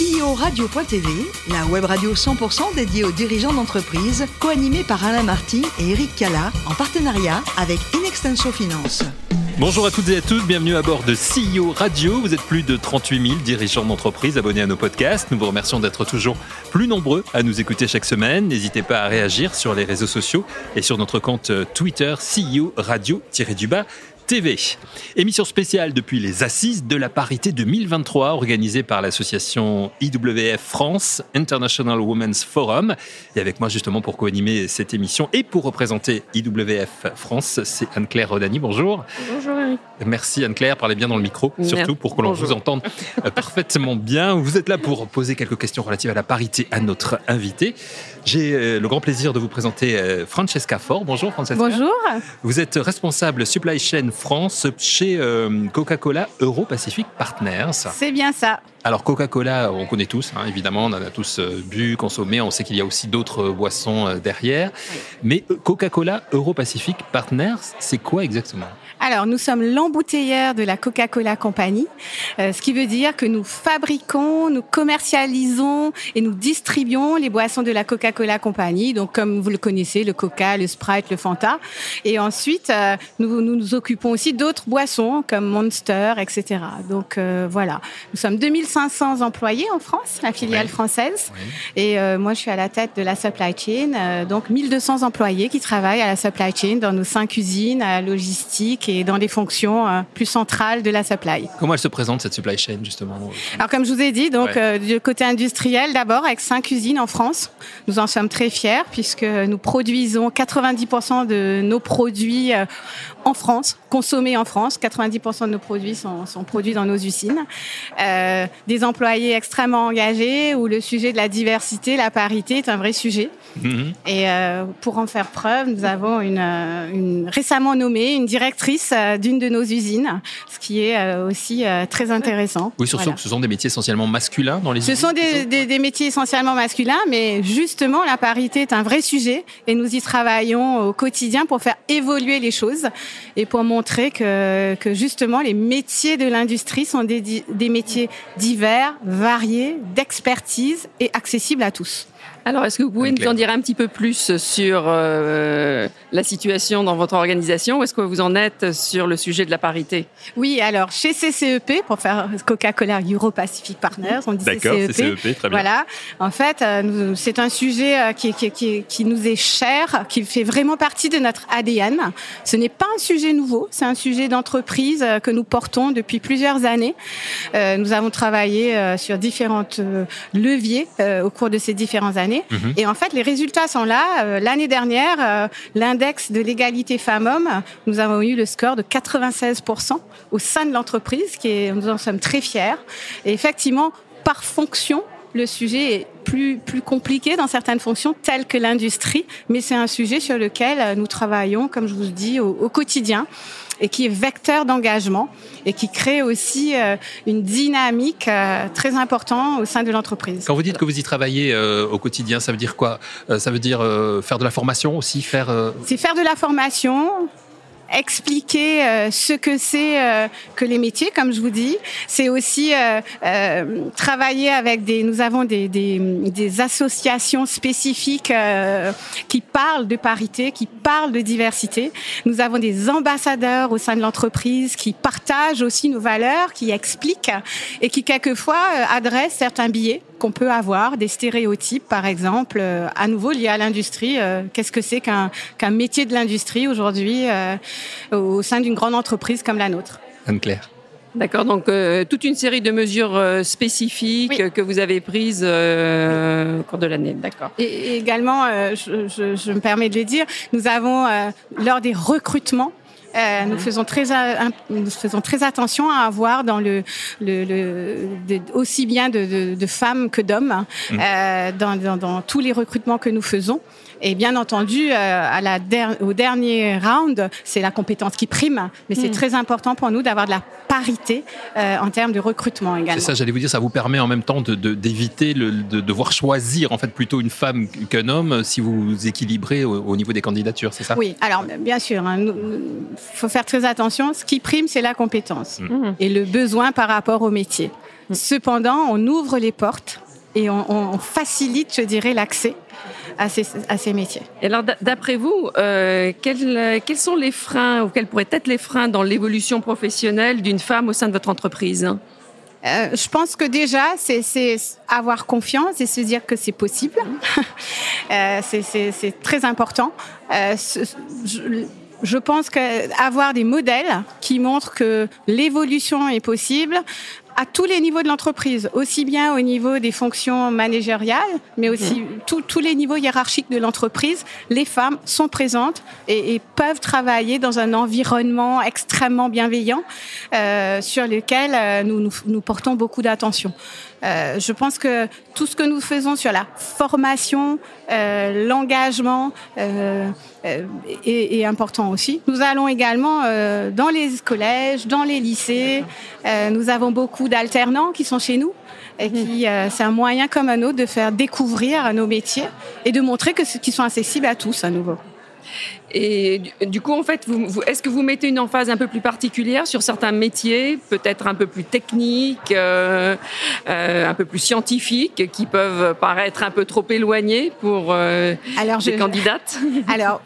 CEO Radio.tv, la web radio 100% dédiée aux dirigeants d'entreprise, co-animée par Alain Marty et Eric Cala, en partenariat avec Inextenso Finance. Bonjour à toutes et à tous, bienvenue à bord de CEO Radio. Vous êtes plus de 38 000 dirigeants d'entreprise abonnés à nos podcasts. Nous vous remercions d'être toujours plus nombreux à nous écouter chaque semaine. N'hésitez pas à réagir sur les réseaux sociaux et sur notre compte Twitter CEO Radio-du-bas TV. Émission spéciale depuis les Assises de la parité 2023 organisée par l'association IWF France, International Women's Forum. Et avec moi justement pour co-animer cette émission et pour représenter IWF France, c'est Anne-Claire Rodani. Bonjour. Bonjour Eric. Merci Anne-Claire, parlez bien dans le micro, surtout pour que l'on vous entende euh, parfaitement bien. Vous êtes là pour poser quelques questions relatives à la parité à notre invité. J'ai euh, le grand plaisir de vous présenter euh, Francesca Fort. Bonjour Francesca. Bonjour. Vous êtes responsable supply chain France chez Coca-Cola Euro-Pacific Partners. C'est bien ça. Alors Coca-Cola, on connaît tous, hein, évidemment, on en a tous bu, consommé, on sait qu'il y a aussi d'autres boissons derrière. Mais Coca-Cola Euro-Pacific Partners, c'est quoi exactement? Alors, nous sommes l'embouteilleur de la Coca-Cola Company, euh, ce qui veut dire que nous fabriquons, nous commercialisons et nous distribuons les boissons de la Coca-Cola Company. Donc, comme vous le connaissez, le Coca, le Sprite, le Fanta. Et ensuite, euh, nous, nous, nous occupons aussi d'autres boissons comme Monster, etc. Donc, euh, voilà. Nous sommes 2500 employés en France, la filiale française. Et moi, je suis à la tête de la supply chain. donc, 1200 employés qui travaillent à la supply chain dans nos cinq usines, à la logistique et dans des fonctions euh, plus centrales de la supply. Comment elle se présente cette supply chain justement? Alors comme je vous ai dit, donc euh, du côté industriel d'abord avec cinq usines en France. Nous en sommes très fiers puisque nous produisons 90% de nos produits euh, en France, consommés en France. 90% de nos produits sont, sont produits dans nos usines. Euh, des employés extrêmement engagés où le sujet de la diversité, la parité est un vrai sujet. Mhm. Et euh, pour en faire preuve, nous avons une, une récemment nommée une directrice euh, d'une de nos usines, ce qui est aussi très intéressant. Oui, surtout que ce sont des métiers essentiellement masculins dans les Ce sont des, des, des, métiers essentiellement masculins, mais justement, la parité est un vrai sujet et nous y travaillons au quotidien pour faire évoluer les choses et pour montrer que, justement les métiers de l'industrie sont des métiers divers, variés, d'expertise et accessibles à tous. Alors, est-ce que vous pouvez nous en dire un petit peu plus sur euh, la situation dans votre organisation Où est-ce que vous en êtes sur le sujet de la parité? Oui, alors chez CCEP, pour faire Coca-Cola Euro Pacific Partners, on dit CCEP. CCEP très bien. Voilà. En fait, euh, c'est un sujet euh, qui, qui, qui, qui, nous est cher, qui fait vraiment partie de notre ADN. Ce n'est pas un sujet nouveau, c'est un sujet d'entreprise euh, que nous portons depuis plusieurs années. Euh, nous avons travaillé sur différentes leviers au cours de ces différentes années. Mhm. Et en fait, les résultats sont là. Euh, l'année dernière, euh, l'index de l'égalité femmes-hommes, nous avons eu le score de 96% au sein de l'entreprise, qui est, nous en sommes très fiers. Et effectivement, par fonction, le sujet est plus, plus compliqué dans certaines fonctions telles que l'industrie, mais c'est un sujet sur lequel nous travaillons, comme je vous dis, au, au quotidien et qui est vecteur d'engagement et qui crée aussi euh, une dynamique euh, très importante au sein de l'entreprise. Quand vous dites que vous y travaillez euh, au quotidien, ça veut dire quoi? Ça veut dire faire de la formation aussi, faire. C'est faire de la formation, expliquer euh, ce que c'est euh, que les métiers, comme je vous dis. C'est aussi euh, travailler avec des. Nous avons des, des, des associations spécifiques qui parlent de parité, qui parlent de diversité. Nous avons des ambassadeurs au sein de l'entreprise qui partagent aussi nos valeurs, qui expliquent et qui quelquefois adressent certains billets qu'on peut avoir, des stéréotypes par exemple, euh, à nouveau liés à l'industrie. Euh, qu'est-ce que c'est qu'un qu'un métier de l'industrie aujourd'hui euh, au sein d'une grande entreprise comme la nôtre? Anne-Claire. D'accord, donc euh, toute une série de mesures euh, spécifiques oui. que vous avez prises euh, au cours de l'année. D'accord. Et, et également, je, je, je, me permets de le dire, nous avons, lors des recrutements, euh, nous faisons très nous faisons très attention à avoir dans le, le, le de, aussi bien de, de, de femmes que d'hommes mmh. euh, dans, dans, dans, tous les recrutements que nous faisons. Et bien entendu, euh, à la der au dernier round, c'est la compétence qui prime, mais c'est mmh. très important pour nous d'avoir de la parité euh, en termes de recrutement également. C'est ça, j'allais vous dire, ça vous permet en même temps d'éviter de, de, de, devoir choisir en fait plutôt une femme qu'un homme si vous équilibrez au, au, niveau des candidatures, c'est ça? Oui, alors bien sûr, il hein, faut faire très attention. Ce qui prime, c'est la compétence mmh. et le besoin par rapport au métier. Cependant, on ouvre les portes et on, facilite, je dirais, l'accès à ces, à ces, métiers. Et alors, d'après vous, euh, quels, quels, sont les freins ou quels pourraient être les freins dans l'évolution professionnelle d'une femme au sein de votre entreprise euh, je pense que déjà, c'est avoir confiance et se dire que c'est possible. euh, c'est très important. Euh, je, je pense qu'avoir des modèles qui montrent que l'évolution est possible, à tous les niveaux de l'entreprise, aussi bien au niveau des fonctions managériales, mais aussi mmh. tous les niveaux hiérarchiques de l'entreprise, les femmes sont présentes et, et, peuvent travailler dans un environnement extrêmement bienveillant euh, sur lequel euh, nous, nous, nous portons beaucoup d'attention. Euh, je pense que tout ce que nous faisons sur la formation, euh, l'engagement euh, euh est, est, important aussi. Nous allons également euh, dans les collèges, dans les lycées. nous avons beaucoup d'alternants qui sont chez nous et qui c'est un moyen comme un autre de faire découvrir nos métiers et de montrer que qu'ils sont accessibles à tous à nouveau. Et du coup, en fait, vous, est-ce que vous mettez une emphase un peu plus particulière sur certains métiers, peut-être un peu plus techniques, euh, euh, un peu plus scientifiques, qui peuvent paraître un peu trop éloignés pour euh, alors, des candidates? Alors,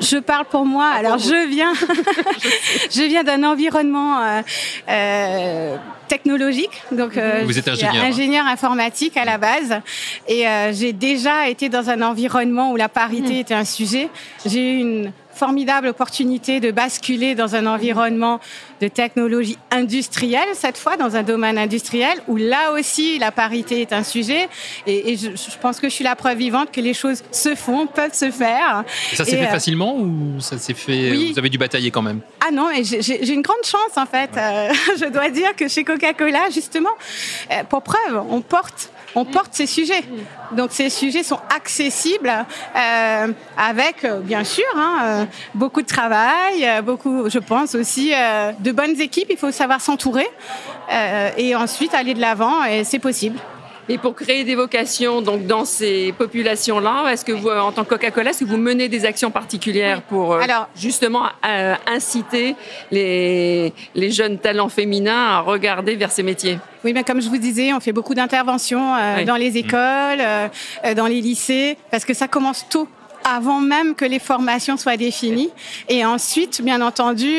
je parle pour moi. Ah, alors, je viens, je viens d'un environnement euh, technologique. Donc, euh, vous êtes ingénieur, ingénieur informatique à la base, et j'ai déjà été dans un environnement où la parité mmh. était un sujet. J'ai eu une formidable opportunité de basculer dans un environnement de technologie industrielle, cette fois dans un domaine industriel, où là aussi la parité est un sujet. Et, je, pense que je suis la preuve vivante que les choses se font, peuvent se faire. ça s'est fait euh, facilement ou ça s'est fait Vous avez dû batailler quand même? Ah non, j'ai une grande chance en fait. Euh, je dois dire que chez Coca-Cola, justement, euh, pour preuve, on porte on porte ces sujets. Donc ces sujets sont accessibles euh, avec, euh, bien sûr, hein, euh, beaucoup de travail, beaucoup, je pense aussi, de bonnes équipes. Il faut savoir s'entourer et ensuite aller de l'avant et c'est possible. Et pour créer des vocations donc dans ces populations-là, est-ce que vous, en tant que Coca-Cola, est-ce que vous menez des actions particulières pour Alors, justement inciter les, les jeunes talents féminins à regarder vers ces métiers? Oui, mais comme je vous disais, on fait beaucoup d'interventions euh, dans les écoles, euh, euh, dans les lycées, parce que ça commence tôt avant même que les formations soient définies. Et ensuite, bien entendu,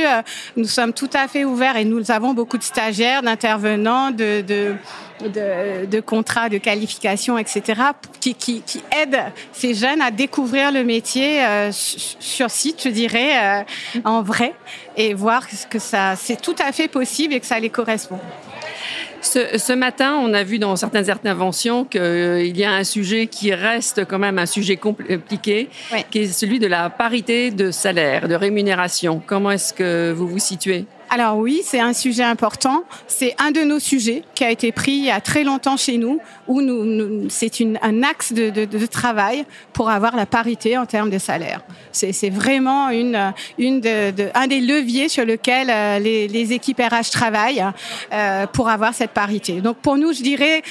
nous sommes tout à fait ouverts et nous avons beaucoup de stagiaires, d'intervenants, de, de, de, de, contrats de qualification, etc., qui, qui, qui, aident ces jeunes à découvrir le métier euh, sur site, je dirais, euh, en vrai, et voir que ça, c'est tout à fait possible et que ça les correspond. Ce, matin, on a vu dans certaines interventions qu'il euh, y a un sujet qui reste quand même un sujet compliqué, qui est celui de la parité de salaire, de rémunération. Comment est-ce que vous vous situez? Alors oui, c'est un sujet important. C'est un de nos sujets qui a été pris il y a très longtemps chez nous, où nous, c'est un axe de, travail pour avoir la parité en termes de salaire. C'est vraiment une, une de, un des leviers sur lequel euh, les, les équipes RH travaillent euh, pour avoir cette parité. Donc pour nous, je dirais,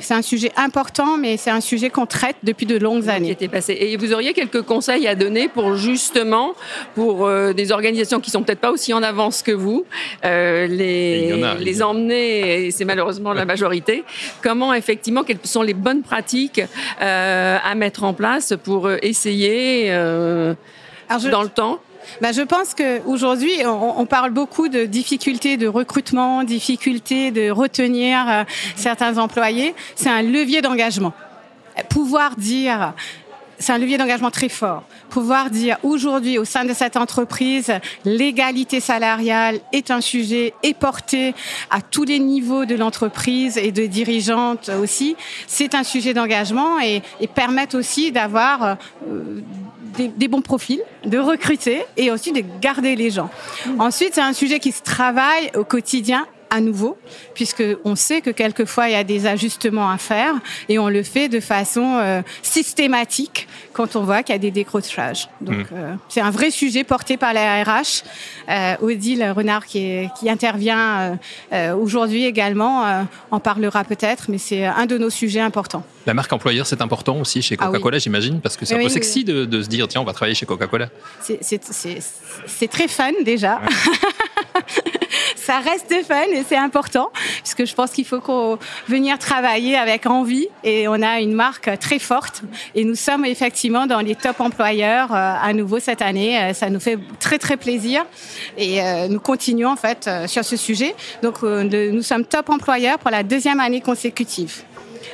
c'est un sujet important, mais c'est un sujet qu'on traite depuis de longues années. passé. Et vous auriez quelques conseils à donner pour justement, pour euh, des organisations qui sont peut-être pas aussi en avance que vous, euh, les, les emmener, et c'est malheureusement la majorité, comment effectivement, quelles sont les bonnes pratiques euh, à mettre en place pour essayer dans le temps? Bah, je pense qu'aujourd'hui, on, on parle beaucoup de difficultés de recrutement, difficultés de retenir euh, certains employés. C'est un levier d'engagement. Pouvoir dire c'est un levier d'engagement très fort. Pouvoir dire aujourd'hui au sein de cette entreprise, l'égalité salariale est un sujet est porté à tous les niveaux de l'entreprise et de dirigeantes aussi. C'est un sujet d'engagement et, et permettre aussi d'avoir euh, des, bons profils, de recruter et aussi de garder les gens. Ensuite, c'est un sujet qui se travaille au quotidien à nouveau, puisque on sait que quelquefois il y a des ajustements à faire et on le fait de façon euh, systématique quand on voit qu'il y a des décrochages. Donc mmh. euh, c'est un vrai sujet porté par la RH. Euh, Odile Renard qui, qui intervient aujourd'hui également en parlera peut-être, mais c'est un de nos sujets importants. La marque employeur, c'est important aussi chez ah Coca-Cola, j'imagine, parce que c'est un peu sexy de, de, se dire tiens, on va travailler chez Coca-Cola. C'est très fun déjà. ça reste fun et c'est important puisque je pense qu'il faut venir travailler avec envie et on a une marque très forte et nous sommes effectivement dans les top employeurs euh, à nouveau cette année. Euh, ça nous fait très très plaisir et euh, nous continuons en fait sur ce sujet. Donc nous sommes top employeurs pour la deuxième année consécutive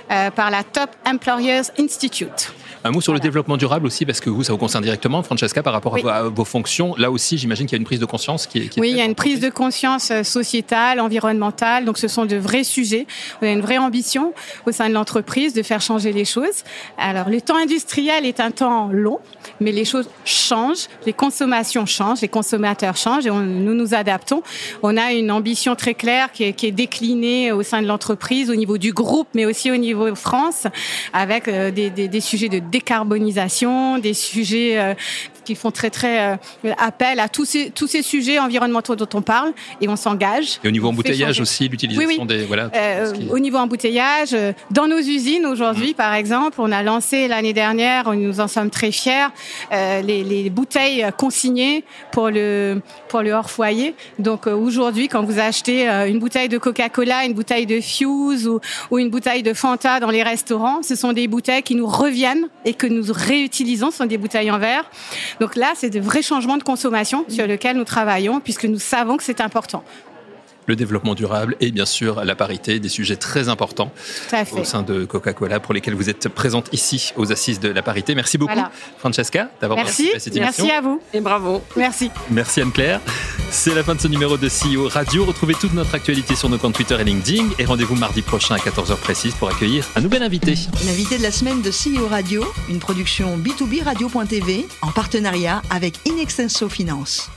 par la Top Employers Institute. Un mot sur le développement durable aussi, parce que vous, ça vous concerne directement, Francesca, par rapport à, vos fonctions. Là aussi, j'imagine qu'il y a une prise de conscience qui est. oui, il y a une prise de conscience euh, sociétale, environnementale. Donc, ce sont de vrais sujets. On a une vraie ambition au sein de l'entreprise de faire changer les choses. Alors, le temps industriel est un temps long, mais les choses changent, les consommations changent, les consommateurs changent et nous nous adaptons. On a une ambition très claire qui est, qui est déclinée au sein de l'entreprise, au niveau du groupe, mais aussi au niveau France, avec euh, des, des, des sujets de décarbonisation, des sujets euh, qui font très très euh, appel à tous ces tous ces sujets environnementaux dont on parle et on s'engage. Et au niveau embouteillage aussi, l'utilisation des voilà. Euh, au niveau embouteillage, dans nos usines aujourd'hui, mmh. par exemple, on a lancé l'année dernière, nous en sommes très fiers, les, les, bouteilles consignées pour le pour le hors foyer. Donc aujourd'hui, quand vous achetez une bouteille de Coca-Cola, une bouteille de Fuse ou, ou une bouteille de Fanta dans les restaurants, ce sont des bouteilles qui nous reviennent et que nous réutilisons, ce sont des bouteilles en verre. Donc là, c'est de vrais changements de consommation sur lesquels nous travaillons puisque nous savons que c'est important le développement durable et bien sûr la parité, des sujets très importants au sein de Coca-Cola pour lesquels vous êtes présente ici aux Assises de la parité. Merci beaucoup Francesca d'avoir participé à cette émission. Merci à vous et bravo. Merci. Merci Anne-Claire. C'est la fin de ce numéro de CEO Radio. Retrouvez toute notre actualité sur nos comptes Twitter et LinkedIn et rendez-vous mardi prochain à 14h précise pour accueillir un nouvel invité. L'invité de la semaine de CEO Radio, une production B2B Radio.tv en partenariat avec Inextenso Finance.